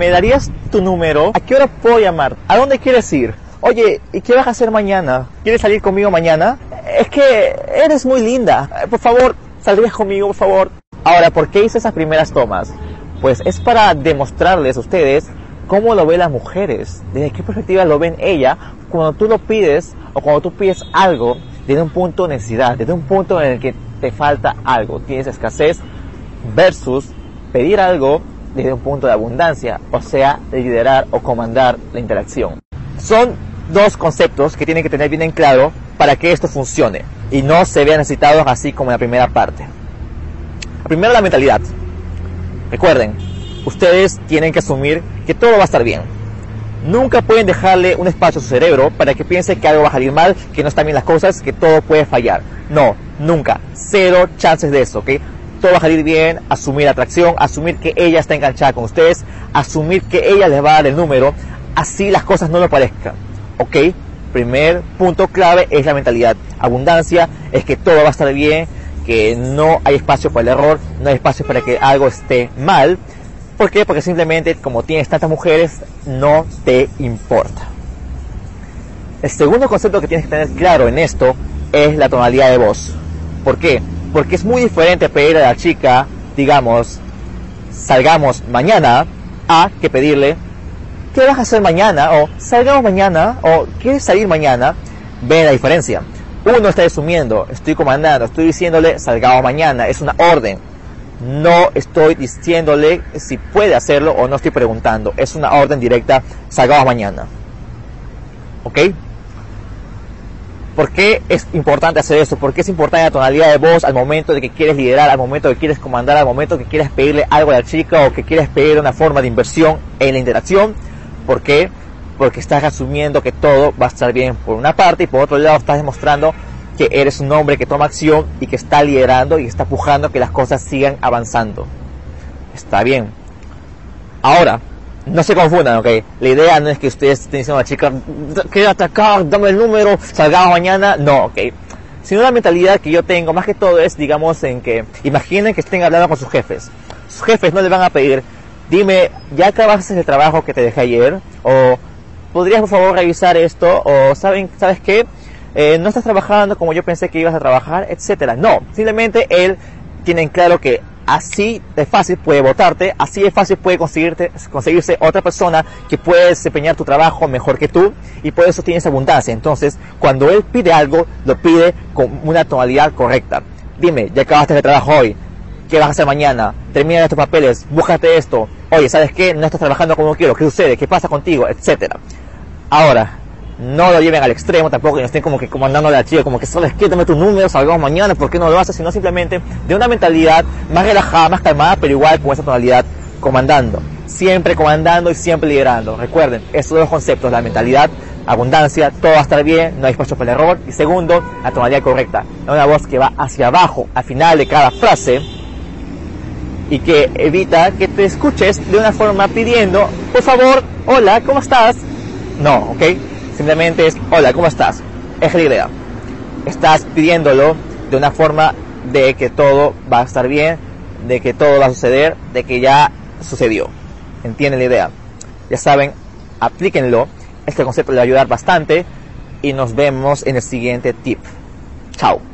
¿Me darías tu número? ¿A qué hora puedo llamar? ¿A dónde quieres ir? Oye, ¿y qué vas a hacer mañana? ¿Quieres salir conmigo mañana? Es que eres muy linda. Eh, Por favor, saldrías conmigo, por favor. Ahora, ¿por qué hice esas primeras tomas? Pues es para demostrarles a ustedes cómo lo ven las mujeres, desde qué perspectiva lo ven ella cuando tú lo pides o cuando tú pides algo desde un punto de necesidad, desde un punto en el que te falta algo, tienes escasez versus pedir algo desde un punto de abundancia, o sea, liderar o comandar la interacción. Son dos conceptos que tienen que tener bien en claro para que esto funcione y no se vean necesitados así como en la primera parte. Primero la mentalidad. Recuerden, ustedes tienen que asumir que todo va a estar bien. Nunca pueden dejarle un espacio a su cerebro para que piense que algo va a salir mal, que no están bien las cosas, que todo puede fallar. No, nunca. Cero chances de eso, ¿ok? Todo va a salir bien, asumir atracción, asumir que ella está enganchada con ustedes, asumir que ella les va a dar el número, así las cosas no lo parezcan, ¿ok? Primer punto clave es la mentalidad. Abundancia es que todo va a estar bien, que no hay espacio para el error, no hay espacio para que algo esté mal. ¿Por qué? Porque simplemente como tienes tantas mujeres, no te importa. El segundo concepto que tienes que tener claro en esto es la tonalidad de voz. ¿Por qué? Porque es muy diferente pedirle a la chica, digamos, salgamos mañana, a que pedirle, ¿qué vas a hacer mañana? O salgamos mañana, o ¿quieres salir mañana? Ven la diferencia. Uno está asumiendo, estoy comandando, estoy diciéndole salgamos mañana, es una orden. No estoy diciéndole si puede hacerlo o no estoy preguntando, es una orden directa, salgamos mañana. ¿Ok? ¿Por qué es importante hacer eso? ¿Por qué es importante la tonalidad de voz al momento de que quieres liderar, al momento de que quieres comandar, al momento de que quieres pedirle algo a la chica o que quieres pedir una forma de inversión en la interacción? ¿Por qué? Porque estás asumiendo que todo va a estar bien por una parte y por otro lado estás demostrando que eres un hombre que toma acción y que está liderando y está pujando que las cosas sigan avanzando. Está bien. Ahora, no se confundan, ¿ok? La idea no es que ustedes estén diciendo a la chica, quédate acá, dame el número, salgamos mañana. No, ¿ok? Sino la mentalidad que yo tengo, más que todo es, digamos, en que imaginen que estén hablando con sus jefes. Sus jefes no les van a pedir, dime, ¿ya acabaste el trabajo que te dejé ayer? O, ¿podrías por favor revisar esto? O, ¿saben, ¿sabes qué? Eh, no estás trabajando como yo pensé que ibas a trabajar, etcétera. No, simplemente él tiene en claro que así de fácil puede votarte, así de fácil puede conseguirte, conseguirse otra persona que puede desempeñar tu trabajo mejor que tú y por eso tienes abundancia. Entonces, cuando él pide algo, lo pide con una tonalidad correcta. Dime, ya acabaste de trabajo hoy, ¿qué vas a hacer mañana? Termina estos papeles, búscate esto. Oye, ¿sabes qué? No estás trabajando como quiero, ¿qué sucede? ¿Qué pasa contigo? Etcétera. Ahora, no lo lleven al extremo tampoco y no estén como que comandando la chica, como que sabes qué, dame tus números, salgamos mañana, ¿por qué no lo haces? Sino simplemente de una mentalidad más relajada, más calmada, pero igual con esa tonalidad comandando. Siempre comandando y siempre liderando. Recuerden, esos dos conceptos, la mentalidad, abundancia, todo va a estar bien, no hay espacio para el error. Y segundo, la tonalidad correcta. Una voz que va hacia abajo al final de cada frase y que evita que te escuches de una forma pidiendo, por favor, hola, ¿cómo estás? No, ¿ok? Simplemente es, hola, ¿cómo estás? Es la idea. Estás pidiéndolo de una forma de que todo va a estar bien, de que todo va a suceder, de que ya sucedió. ¿Entienden la idea? Ya saben, aplíquenlo. Este concepto les va a ayudar bastante y nos vemos en el siguiente tip. Chao.